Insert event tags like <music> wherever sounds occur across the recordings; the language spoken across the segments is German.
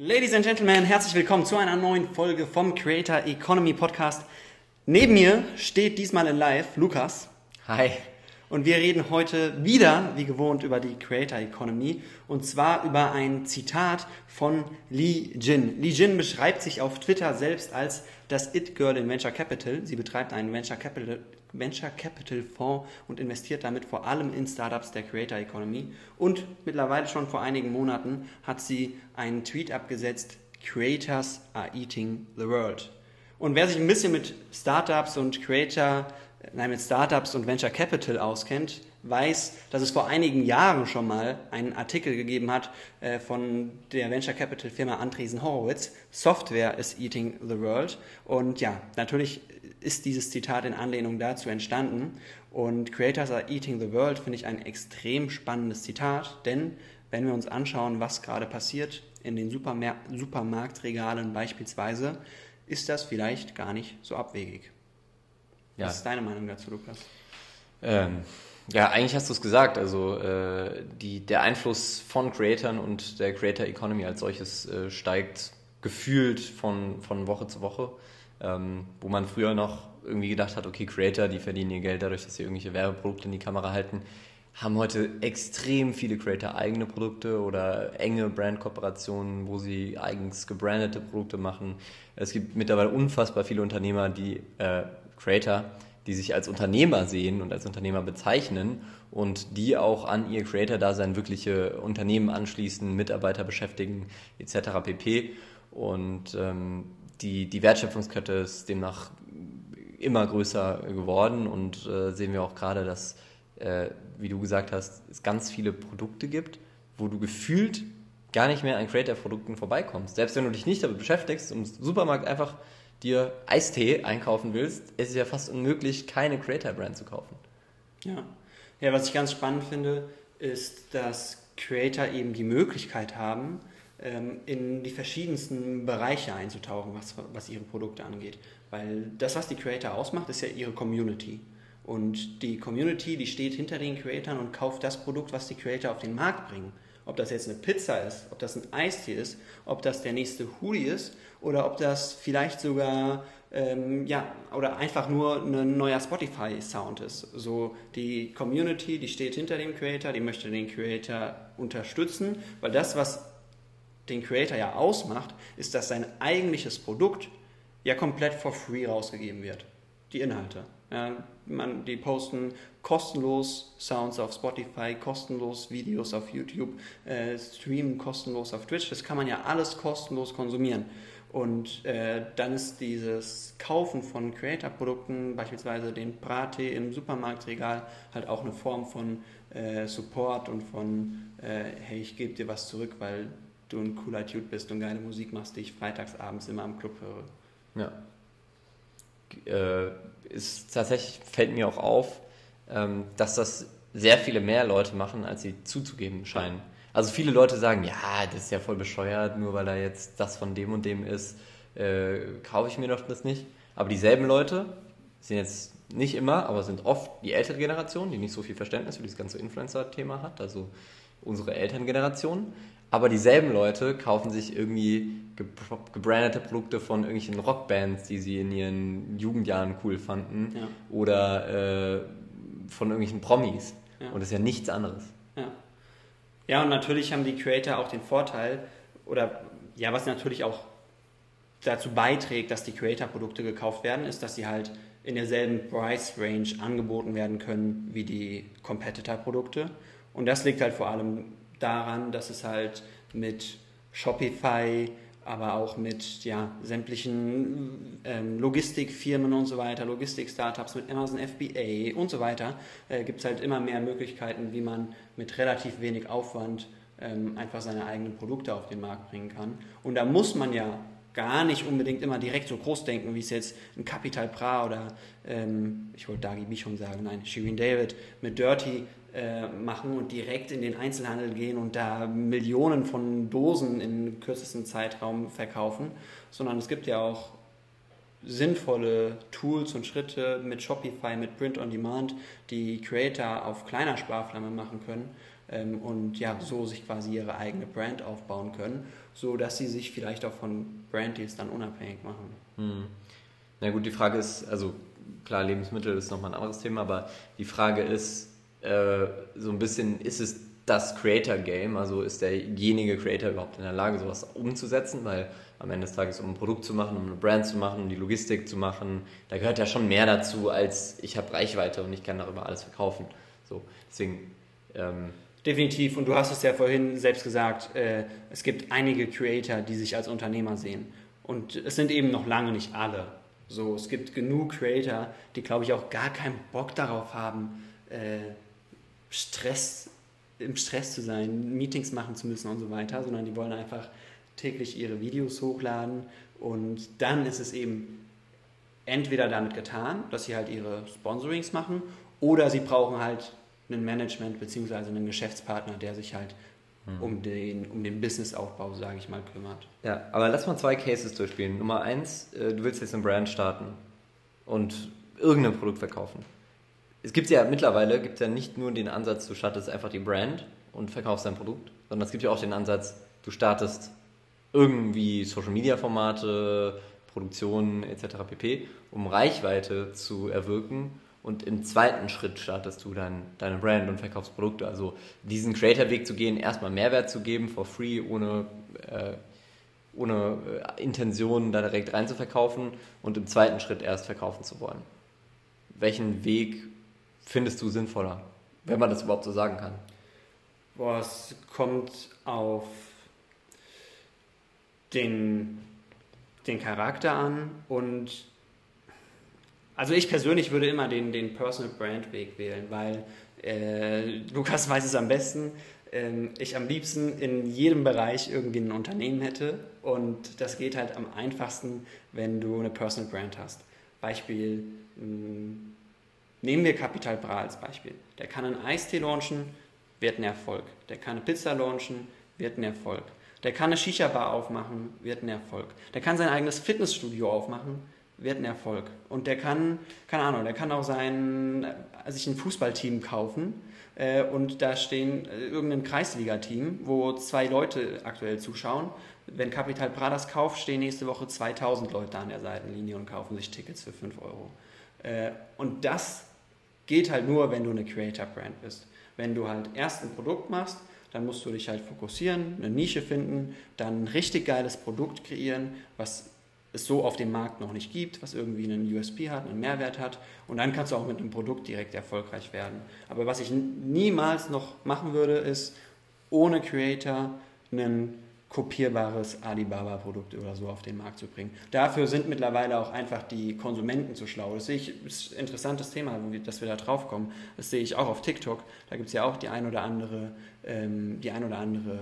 Ladies and Gentlemen, herzlich willkommen zu einer neuen Folge vom Creator Economy Podcast. Neben mir steht diesmal in Live Lukas. Hi. Und wir reden heute wieder, wie gewohnt, über die Creator Economy. Und zwar über ein Zitat von Lee Jin. Lee Jin beschreibt sich auf Twitter selbst als das It-Girl in Venture Capital. Sie betreibt einen Venture Capital, Venture Capital Fonds und investiert damit vor allem in Startups der Creator Economy. Und mittlerweile schon vor einigen Monaten hat sie einen Tweet abgesetzt, Creators are eating the world. Und wer sich ein bisschen mit Startups und Creator, nein, mit Startups und Venture Capital auskennt, weiß, dass es vor einigen Jahren schon mal einen Artikel gegeben hat äh, von der Venture Capital Firma Andresen Horowitz, Software is eating the world. Und ja, natürlich ist dieses Zitat in Anlehnung dazu entstanden. Und Creators are eating the world finde ich ein extrem spannendes Zitat, denn wenn wir uns anschauen, was gerade passiert in den Supermär Supermarktregalen beispielsweise, ist das vielleicht gar nicht so abwegig. Ja. Was ist deine Meinung dazu, Lukas? Ähm, ja, eigentlich hast du es gesagt. Also äh, die, der Einfluss von Creatoren und der Creator Economy als solches äh, steigt gefühlt von, von Woche zu Woche. Ähm, wo man früher noch irgendwie gedacht hat, okay, Creator, die verdienen ihr Geld dadurch, dass sie irgendwelche Werbeprodukte in die Kamera halten, haben heute extrem viele Creator eigene Produkte oder enge Brandkooperationen, wo sie eigens gebrandete Produkte machen. Es gibt mittlerweile unfassbar viele Unternehmer, die äh, Creator, die sich als Unternehmer sehen und als Unternehmer bezeichnen und die auch an ihr Creator-Dasein wirkliche Unternehmen anschließen, Mitarbeiter beschäftigen etc. pp. Und ähm, die, die Wertschöpfungskette ist demnach immer größer geworden und äh, sehen wir auch gerade, dass, äh, wie du gesagt hast, es ganz viele Produkte gibt, wo du gefühlt gar nicht mehr an Creator-Produkten vorbeikommst. Selbst wenn du dich nicht damit beschäftigst, im Supermarkt einfach dir Eistee einkaufen willst, ist es ja fast unmöglich, keine Creator-Brand zu kaufen. Ja. ja, was ich ganz spannend finde, ist, dass Creator eben die Möglichkeit haben, in die verschiedensten Bereiche einzutauchen, was, was ihre Produkte angeht. Weil das, was die Creator ausmacht, ist ja ihre Community. Und die Community, die steht hinter den Creatoren und kauft das Produkt, was die Creator auf den Markt bringen. Ob das jetzt eine Pizza ist, ob das ein Eistee ist, ob das der nächste Hoodie ist oder ob das vielleicht sogar ähm, ja, oder einfach nur ein neuer Spotify-Sound ist. So die Community, die steht hinter dem Creator, die möchte den Creator unterstützen, weil das, was den Creator ja ausmacht, ist, dass sein eigentliches Produkt ja komplett for free rausgegeben wird. Die Inhalte. Ja, man, die posten kostenlos Sounds auf Spotify, kostenlos Videos auf YouTube, äh, streamen kostenlos auf Twitch. Das kann man ja alles kostenlos konsumieren. Und äh, dann ist dieses Kaufen von Creator-Produkten, beispielsweise den Brattee im Supermarktregal, halt auch eine Form von äh, Support und von, äh, hey, ich gebe dir was zurück, weil du ein cooler Dude bist und geile Musik machst, die ich freitagsabends immer am Club höre. Ja. Äh, ist tatsächlich, fällt mir auch auf, ähm, dass das sehr viele mehr Leute machen, als sie zuzugeben scheinen. Also viele Leute sagen, ja, das ist ja voll bescheuert, nur weil da jetzt das von dem und dem ist, äh, kaufe ich mir doch das nicht. Aber dieselben Leute sind jetzt nicht immer, aber sind oft die ältere Generation, die nicht so viel Verständnis für dieses ganze Influencer-Thema hat, also unsere Elterngeneration. Aber dieselben Leute kaufen sich irgendwie gebrandete Produkte von irgendwelchen Rockbands, die sie in ihren Jugendjahren cool fanden. Ja. Oder äh, von irgendwelchen Promis. Ja. Und das ist ja nichts anderes. Ja. ja, und natürlich haben die Creator auch den Vorteil, oder ja, was natürlich auch dazu beiträgt, dass die Creator-Produkte gekauft werden, ist, dass sie halt in derselben Price Range angeboten werden können wie die Competitor-Produkte. Und das liegt halt vor allem daran, dass es halt mit Shopify, aber auch mit ja, sämtlichen ähm, Logistikfirmen und so weiter, Logistik-Startups, mit Amazon FBA und so weiter, äh, gibt es halt immer mehr Möglichkeiten, wie man mit relativ wenig Aufwand ähm, einfach seine eigenen Produkte auf den Markt bringen kann. Und da muss man ja gar nicht unbedingt immer direkt so groß denken, wie es jetzt ein Capital Bra oder, ähm, ich wollte Dagi B schon sagen, nein, Shirin David mit Dirty äh, machen und direkt in den Einzelhandel gehen und da Millionen von Dosen in kürzestem Zeitraum verkaufen, sondern es gibt ja auch sinnvolle Tools und Schritte mit Shopify, mit Print on Demand, die Creator auf kleiner Sparflamme machen können ähm, und ja, so sich quasi ihre eigene Brand aufbauen können, so dass sie sich vielleicht auch von Branddeals dann unabhängig machen. Hm. Na gut, die Frage ist, also klar, Lebensmittel ist nochmal ein anderes Thema, aber die Frage ist äh, so ein bisschen, ist es das Creator-Game? Also ist derjenige Creator überhaupt in der Lage, sowas umzusetzen? Weil am Ende des Tages, um ein Produkt zu machen, um eine Brand zu machen, um die Logistik zu machen, da gehört ja schon mehr dazu, als ich habe Reichweite und ich kann darüber alles verkaufen. So, deswegen. Ähm, Definitiv, und du hast es ja vorhin selbst gesagt, äh, es gibt einige Creator, die sich als Unternehmer sehen. Und es sind eben noch lange nicht alle. So, es gibt genug Creator, die, glaube ich, auch gar keinen Bock darauf haben, äh, Stress, im Stress zu sein, Meetings machen zu müssen und so weiter, sondern die wollen einfach täglich ihre Videos hochladen und dann ist es eben entweder damit getan, dass sie halt ihre Sponsorings machen oder sie brauchen halt ein Management bzw. einen Geschäftspartner, der sich halt mhm. um den, um den Businessaufbau, sage ich mal, kümmert. Ja, aber lass mal zwei Cases durchspielen. Nummer eins, äh, du willst jetzt ein Brand starten und irgendein Produkt verkaufen. Es gibt ja mittlerweile gibt ja nicht nur den Ansatz, du startest einfach die Brand und verkaufst dein Produkt, sondern es gibt ja auch den Ansatz, du startest irgendwie Social Media Formate, Produktionen etc. pp, um Reichweite zu erwirken und im zweiten Schritt startest du dann deine Brand und verkaufst Produkte. Also diesen Creator-Weg zu gehen, erstmal Mehrwert zu geben, for free, ohne, äh, ohne äh, Intention da direkt rein zu verkaufen und im zweiten Schritt erst verkaufen zu wollen. Welchen Weg findest du sinnvoller, wenn man das überhaupt so sagen kann? Boah, es kommt auf den, den Charakter an und also ich persönlich würde immer den, den Personal Brand Weg wählen, weil äh, Lukas weiß es am besten, äh, ich am liebsten in jedem Bereich irgendwie ein Unternehmen hätte und das geht halt am einfachsten, wenn du eine Personal Brand hast. Beispiel, mh, hm, nehmen wir Capital Bra als Beispiel. Der kann einen Eistee launchen, wird ein Erfolg. Der kann eine Pizza launchen, wird ein Erfolg. Der kann eine Shisha-Bar aufmachen, wird ein Erfolg. Der kann sein eigenes Fitnessstudio aufmachen, wird ein Erfolg. Und der kann, keine Ahnung, der kann auch sein, äh, sich ein Fußballteam kaufen äh, und da stehen äh, irgendein Kreisliga-Team, wo zwei Leute aktuell zuschauen. Wenn Capital Pradas kauft, stehen nächste Woche 2000 Leute an der Seitenlinie und kaufen sich Tickets für 5 Euro. Äh, und das geht halt nur, wenn du eine Creator-Brand bist. Wenn du halt erst ein Produkt machst, dann musst du dich halt fokussieren, eine Nische finden, dann ein richtig geiles Produkt kreieren, was es so auf dem Markt noch nicht gibt, was irgendwie einen USP hat, einen Mehrwert hat und dann kannst du auch mit einem Produkt direkt erfolgreich werden. Aber was ich niemals noch machen würde, ist ohne Creator einen kopierbares Alibaba-Produkt oder so auf den Markt zu bringen. Dafür sind mittlerweile auch einfach die Konsumenten zu schlau. Das sehe ich, ist ein interessantes Thema, dass wir da drauf kommen. Das sehe ich auch auf TikTok. Da gibt es ja auch die ein oder andere, ähm, die ein oder andere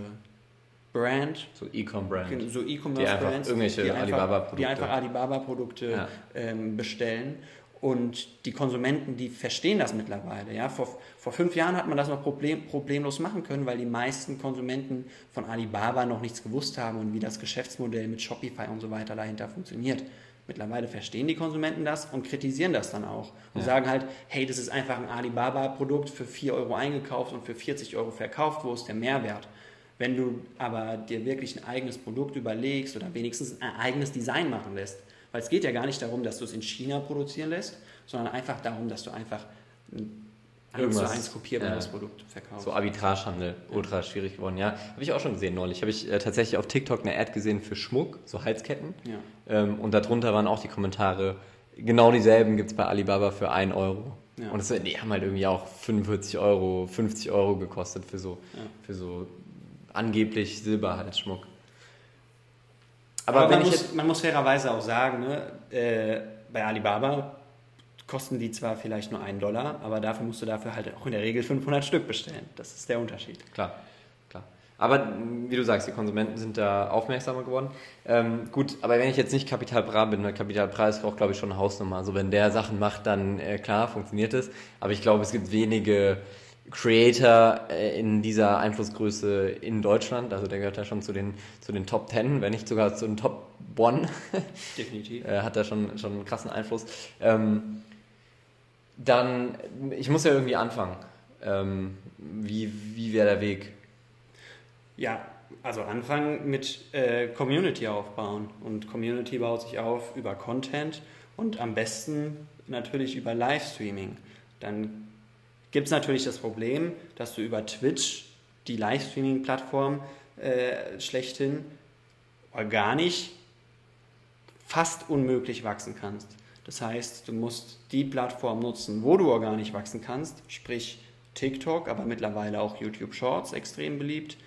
Brand. So E-Com-Brand. So E-Commerce-Brands. Irgendwelche Alibaba-Produkte. Die einfach Alibaba-Produkte ja. ähm, bestellen. Und die Konsumenten, die verstehen das mittlerweile. Ja? Vor, vor fünf Jahren hat man das noch problem, problemlos machen können, weil die meisten Konsumenten von Alibaba noch nichts gewusst haben und wie das Geschäftsmodell mit Shopify und so weiter dahinter funktioniert. Mittlerweile verstehen die Konsumenten das und kritisieren das dann auch und ja. sagen halt, hey, das ist einfach ein Alibaba-Produkt für 4 Euro eingekauft und für 40 Euro verkauft, wo ist der Mehrwert? Wenn du aber dir wirklich ein eigenes Produkt überlegst oder wenigstens ein eigenes Design machen lässt, weil es geht ja gar nicht darum, dass du es in China produzieren lässt, sondern einfach darum, dass du einfach ein eins zu eins kopierbares äh, Produkt verkaufst. So Arbitragehandel, ja. ultra schwierig geworden, ja. Habe ich auch schon gesehen neulich. Habe ich äh, tatsächlich auf TikTok eine Ad gesehen für Schmuck, so Halsketten. Ja. Ähm, und darunter waren auch die Kommentare, genau dieselben gibt es bei Alibaba für 1 Euro. Ja. Und das, die haben halt irgendwie auch 45 Euro, 50 Euro gekostet für so, für so angeblich Silberhalsschmuck. Aber, Aber man, muss, man, muss, fairerweise auch sagen, ne, äh, bei Alibaba kosten die zwar vielleicht nur einen Dollar, aber dafür musst du dafür halt auch in der Regel 500 Stück bestellen. Das ist der Unterschied. Klar, klar. Aber wie du sagst, die Konsumenten sind da aufmerksamer geworden. Ähm, gut, aber wenn ich jetzt nicht Kapital Bra bin, weil Kapital Bra ist auch, glaube ich, schon eine Hausnummer. Also wenn der Sachen macht, dann äh, klar, funktioniert es. Aber ich glaube, es gibt wenige Creator äh, in dieser Einflussgröße in Deutschland. Also der gehört da schon zu den, zu den Top 10, wenn nicht sogar zu den Top One. <laughs> Definitiv. äh, hat da schon, schon einen krassen Einfluss. Ähm, dann, ich muss ja irgendwie anfangen. Ähm, wie wie wäre der Weg? Ja, also anfangen mit äh, Community aufbauen. Und Community baut sich auf über Content und am besten natürlich über Livestreaming. Dann gibt es natürlich das Problem, dass du über Twitch, die Livestreaming-Plattform äh, schlechthin, organisch fast unmöglich wachsen kannst. Das heißt, du musst die Plattform nutzen, wo du organisch wachsen kannst, sprich TikTok, aber mittlerweile auch YouTube Shorts extrem beliebt,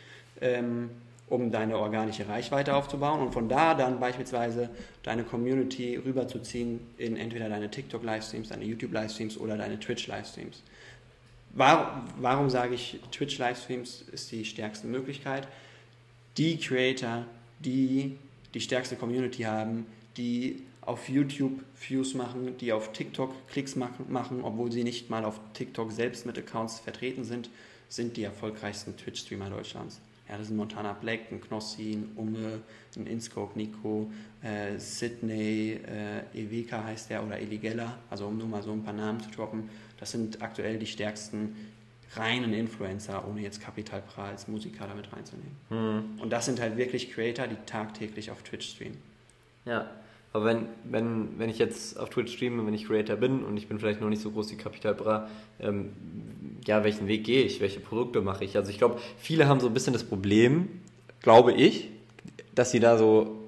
ähm, um deine organische Reichweite aufzubauen und von da dann beispielsweise deine Community rüberzuziehen in entweder deine TikTok-Livestreams, deine YouTube-Livestreams oder deine Twitch-Livestreams. Warum, warum sage ich, Twitch-Livestreams ist die stärkste Möglichkeit? Die Creator, die die stärkste Community haben, die auf YouTube Views machen, die auf TikTok Klicks machen, obwohl sie nicht mal auf TikTok selbst mit Accounts vertreten sind, sind die erfolgreichsten Twitch-Streamer Deutschlands. Ja, das sind Montana Black, ein Knossi, ein Unge, ein Inscope, Nico, äh, Sydney, äh, Eveka heißt der oder Eligella, also um nur mal so ein paar Namen zu droppen. Das sind aktuell die stärksten reinen Influencer, ohne jetzt Capital Bra als Musiker damit reinzunehmen. Mhm. Und das sind halt wirklich Creator, die tagtäglich auf Twitch streamen. Ja, aber wenn, wenn, wenn ich jetzt auf Twitch streame, wenn ich Creator bin und ich bin vielleicht noch nicht so groß wie Capital Bra, ähm, ja, welchen Weg gehe ich, welche Produkte mache ich? Also ich glaube, viele haben so ein bisschen das Problem, glaube ich, dass sie da so,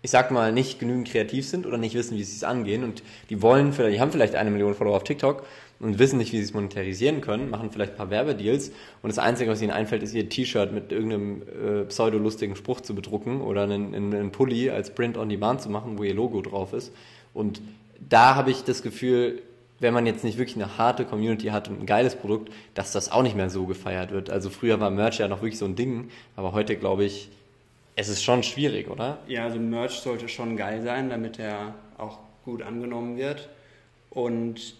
ich sag mal, nicht genügend kreativ sind oder nicht wissen, wie sie es angehen und die wollen vielleicht, die haben vielleicht eine Million Follower auf TikTok und wissen nicht, wie sie es monetarisieren können, machen vielleicht ein paar Werbedeals und das Einzige, was ihnen einfällt, ist ihr T-Shirt mit irgendeinem äh, pseudolustigen Spruch zu bedrucken oder einen, einen, Pulli als Print on Demand zu machen, wo ihr Logo drauf ist. Und da habe ich das Gefühl, wenn man jetzt nicht wirklich eine harte Community hat und ein geiles Produkt, dass das auch nicht mehr so gefeiert wird. Also früher war Merch ja noch wirklich so ein Ding, aber heute glaube ich, es ist schon schwierig, oder? Ja, also Merch sollte schon geil sein, damit er auch gut angenommen wird. Und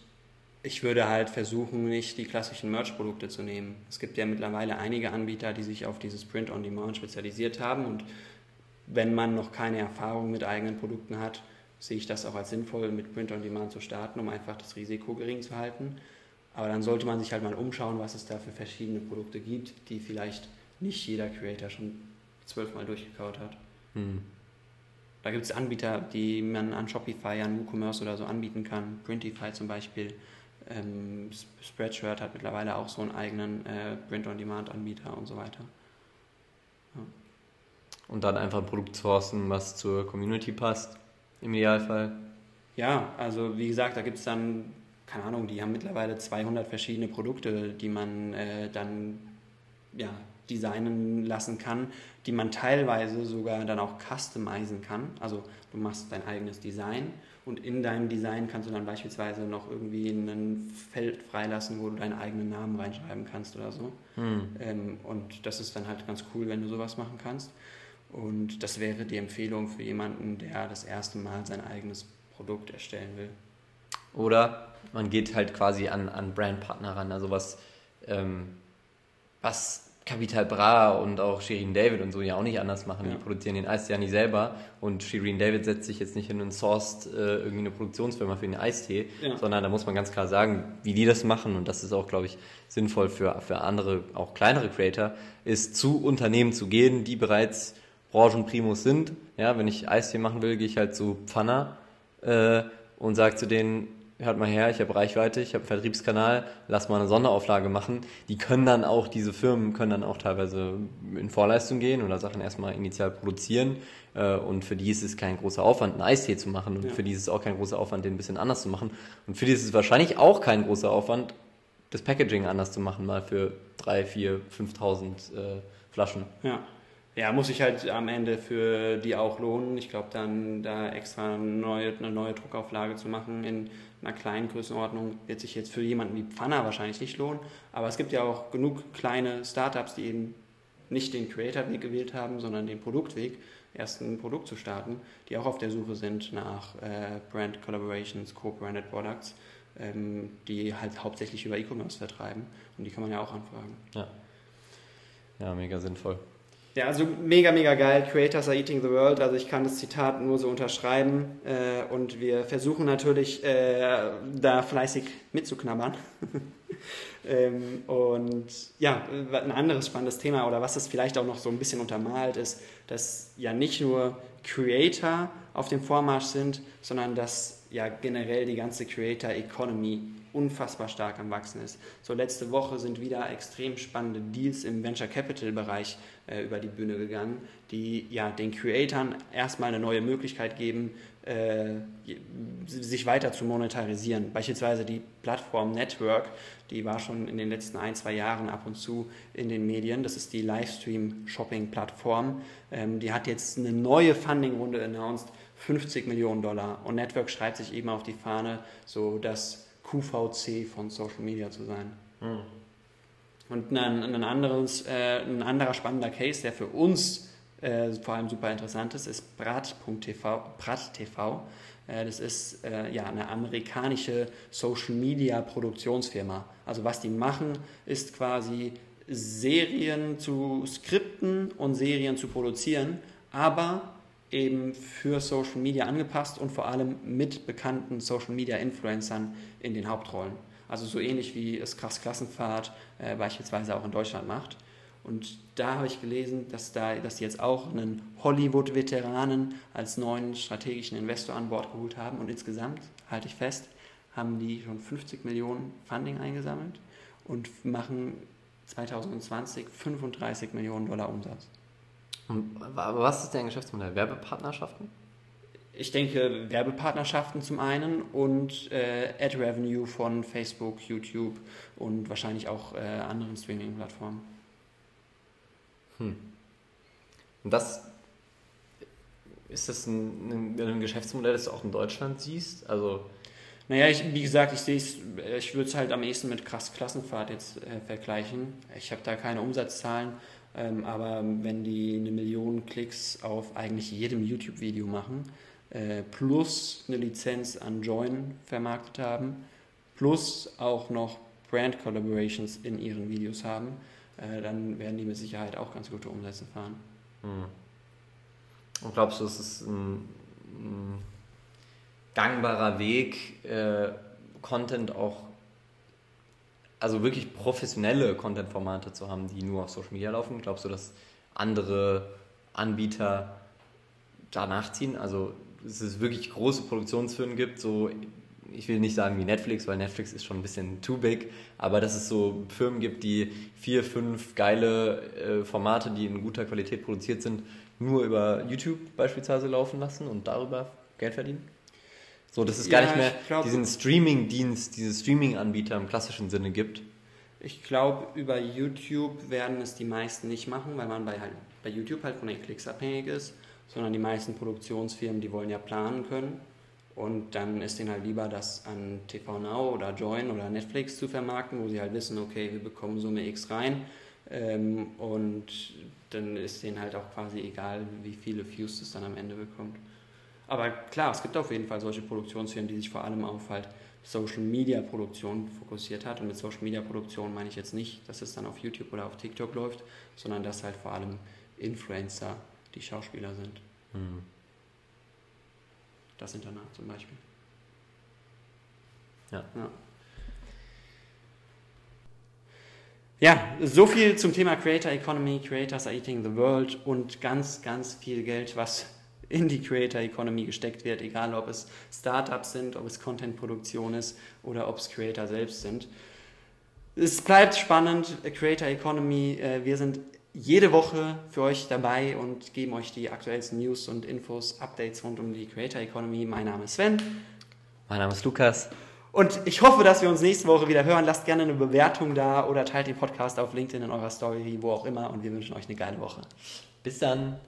ich würde halt versuchen, nicht die klassischen Merch-Produkte zu nehmen. Es gibt ja mittlerweile einige Anbieter, die sich auf dieses Print-on-Demand spezialisiert haben und wenn man noch keine Erfahrung mit eigenen Produkten hat, sehe ich das auch als sinnvoll, mit Print-on-Demand zu starten, um einfach das Risiko gering zu halten. Aber dann sollte man sich halt mal umschauen, was es da für verschiedene Produkte gibt, die vielleicht nicht jeder Creator schon zwölfmal durchgekaut hat. Hm. Da gibt es Anbieter, die man an Shopify, an WooCommerce oder so anbieten kann. Printify zum Beispiel. Ähm, Spreadshirt hat mittlerweile auch so einen eigenen äh, Print-on-Demand-Anbieter und so weiter. Ja. Und dann einfach ein Produkt sourcen, was zur Community passt, im Idealfall. Ja, also wie gesagt, da gibt es dann, keine Ahnung, die haben mittlerweile 200 verschiedene Produkte, die man äh, dann ja, designen lassen kann, die man teilweise sogar dann auch customizen kann. Also du machst dein eigenes Design und in deinem Design kannst du dann beispielsweise noch irgendwie ein Feld freilassen, wo du deinen eigenen Namen reinschreiben kannst oder so. Hm. Ähm, und das ist dann halt ganz cool, wenn du sowas machen kannst. Und das wäre die Empfehlung für jemanden, der das erste Mal sein eigenes Produkt erstellen will. Oder man geht halt quasi an, an Brandpartner ran, also was, ähm, was Capital Bra und auch Shirin David und so ja auch nicht anders machen. Ja. Die produzieren den Eistee ja nicht selber und Shirin David setzt sich jetzt nicht hin und sourced äh, irgendwie eine Produktionsfirma für den Eistee, ja. sondern da muss man ganz klar sagen, wie die das machen und das ist auch, glaube ich, sinnvoll für, für andere, auch kleinere Creator, ist zu Unternehmen zu gehen, die bereits Branchenprimus sind. Ja, wenn ich Eistee machen will, gehe ich halt zu Pfanner äh, und sage zu denen, hört mal her, ich habe Reichweite, ich habe einen Vertriebskanal, lass mal eine Sonderauflage machen. Die können dann auch, diese Firmen können dann auch teilweise in Vorleistung gehen oder Sachen erstmal initial produzieren. Äh, und für die ist es kein großer Aufwand, einen Eistee zu machen. Und ja. für die ist es auch kein großer Aufwand, den ein bisschen anders zu machen. Und für die ist es wahrscheinlich auch kein großer Aufwand, das Packaging anders zu machen, mal für 3, 4, 5.000 äh, Flaschen. Ja. Ja, muss sich halt am Ende für die auch lohnen. Ich glaube, dann da extra eine neue, eine neue Druckauflage zu machen in einer kleinen Größenordnung wird sich jetzt für jemanden wie Pfanner wahrscheinlich nicht lohnen. Aber es gibt ja auch genug kleine Startups, die eben nicht den Creator-Weg gewählt haben, sondern den Produktweg, erst ein Produkt zu starten, die auch auf der Suche sind nach äh, Brand Collaborations, Co-Branded Products, ähm, die halt hauptsächlich über E-Commerce vertreiben. Und die kann man ja auch anfragen. Ja, ja mega sinnvoll. Ja, also mega, mega geil. Creators are eating the world. Also ich kann das Zitat nur so unterschreiben. Äh, und wir versuchen natürlich äh, da fleißig mitzuknabbern. <laughs> ähm, und ja, ein anderes spannendes Thema oder was das vielleicht auch noch so ein bisschen untermalt ist, dass ja nicht nur Creator auf dem Vormarsch sind, sondern dass ja generell die ganze Creator Economy unfassbar stark am Wachsen ist. So letzte Woche sind wieder extrem spannende Deals im Venture Capital Bereich äh, über die Bühne gegangen, die ja den Creatoren erstmal eine neue Möglichkeit geben, äh, sich weiter zu monetarisieren. Beispielsweise die Plattform Network, die war schon in den letzten ein, zwei Jahren ab und zu in den Medien. Das ist die Livestream-Shopping-Plattform. Ähm, die hat jetzt eine neue Funding-Runde announced, 50 Millionen Dollar. Und Network schreibt sich eben auf die Fahne, so das QVC von Social Media zu sein. Mhm. Und ein, ein, anderes, äh, ein anderer spannender Case, der für uns äh, vor allem super interessant ist, ist Brat.tv. Brat TV. Äh, das ist äh, ja eine amerikanische Social Media Produktionsfirma. Also was die machen, ist quasi Serien zu skripten und Serien zu produzieren, aber eben für Social Media angepasst und vor allem mit bekannten Social Media Influencern in den Hauptrollen. Also so ähnlich wie es Krass Klassenfahrt äh, beispielsweise auch in Deutschland macht. Und da habe ich gelesen, dass, da, dass sie jetzt auch einen Hollywood-Veteranen als neuen strategischen Investor an Bord geholt haben. Und insgesamt, halte ich fest, haben die schon 50 Millionen Funding eingesammelt und machen 2020 35 Millionen Dollar Umsatz. Aber was ist dein Geschäftsmodell? Werbepartnerschaften? Ich denke Werbepartnerschaften zum einen und äh, Ad-Revenue von Facebook, YouTube und wahrscheinlich auch äh, anderen Streaming-Plattformen. Hm. Und das ist das ein, ein, ein, Geschäftsmodell, das du auch in Deutschland siehst? Also naja, ich, wie gesagt, ich sehe es, ich würde es halt am ehesten mit krass Klassenfahrt jetzt äh, vergleichen. Ich habe da keine Umsatzzahlen, ähm, aber wenn die eine Million Klicks auf eigentlich jedem YouTube-Video machen, äh, plus eine Lizenz an Join vermarktet haben, plus auch noch Brand Collaborations in ihren Videos haben, äh, dann werden die mit Sicherheit auch ganz gute Umsätze fahren. Hm. Und glaubst du, es ist ein, ein gangbarer Weg, äh, Content auch, also wirklich professionelle Content-Formate zu haben, die nur auf Social Media laufen? Glaubst du, dass andere Anbieter da nachziehen? Also dass es wirklich große Produktionsfirmen gibt, so ich will nicht sagen wie Netflix, weil Netflix ist schon ein bisschen too big, aber dass es so Firmen gibt, die vier, fünf geile äh, Formate, die in guter Qualität produziert sind, nur über YouTube beispielsweise laufen lassen und darüber Geld verdienen? So, dass es ja, gar nicht mehr glaub, diesen Streaming-Dienst, diese Streaming-Anbieter im klassischen Sinne gibt. Ich glaube, über YouTube werden es die meisten nicht machen, weil man bei, halt, bei YouTube halt von den Klicks abhängig ist, sondern die meisten Produktionsfirmen, die wollen ja planen können. Und dann ist denen halt lieber, das an TV Now oder Join oder Netflix zu vermarkten, wo sie halt wissen, okay, wir bekommen Summe X rein. Ähm, und dann ist denen halt auch quasi egal, wie viele Views es dann am Ende bekommt. Aber klar, es gibt auf jeden Fall solche Produktionsfirmen, die sich vor allem auf halt Social Media Produktion fokussiert hat. Und mit Social Media Produktion meine ich jetzt nicht, dass es dann auf YouTube oder auf TikTok läuft, sondern dass halt vor allem Influencer die Schauspieler sind. Mhm. Das Internat zum Beispiel. Ja. ja. Ja, so viel zum Thema Creator Economy, Creators are eating the world und ganz, ganz viel Geld, was in die Creator Economy gesteckt wird, egal ob es Startups sind, ob es Content-Produktion ist oder ob es Creator selbst sind. Es bleibt spannend, Creator Economy. Äh, wir sind jede Woche für euch dabei und geben euch die aktuellsten News und Infos, Updates rund um die Creator Economy. Mein Name ist Sven. Mein Name ist Lukas. Und ich hoffe, dass wir uns nächste Woche wieder hören. Lasst gerne eine Bewertung da oder teilt den Podcast auf LinkedIn in eurer Story, wo auch immer. Und wir wünschen euch eine geile Woche. Bis dann.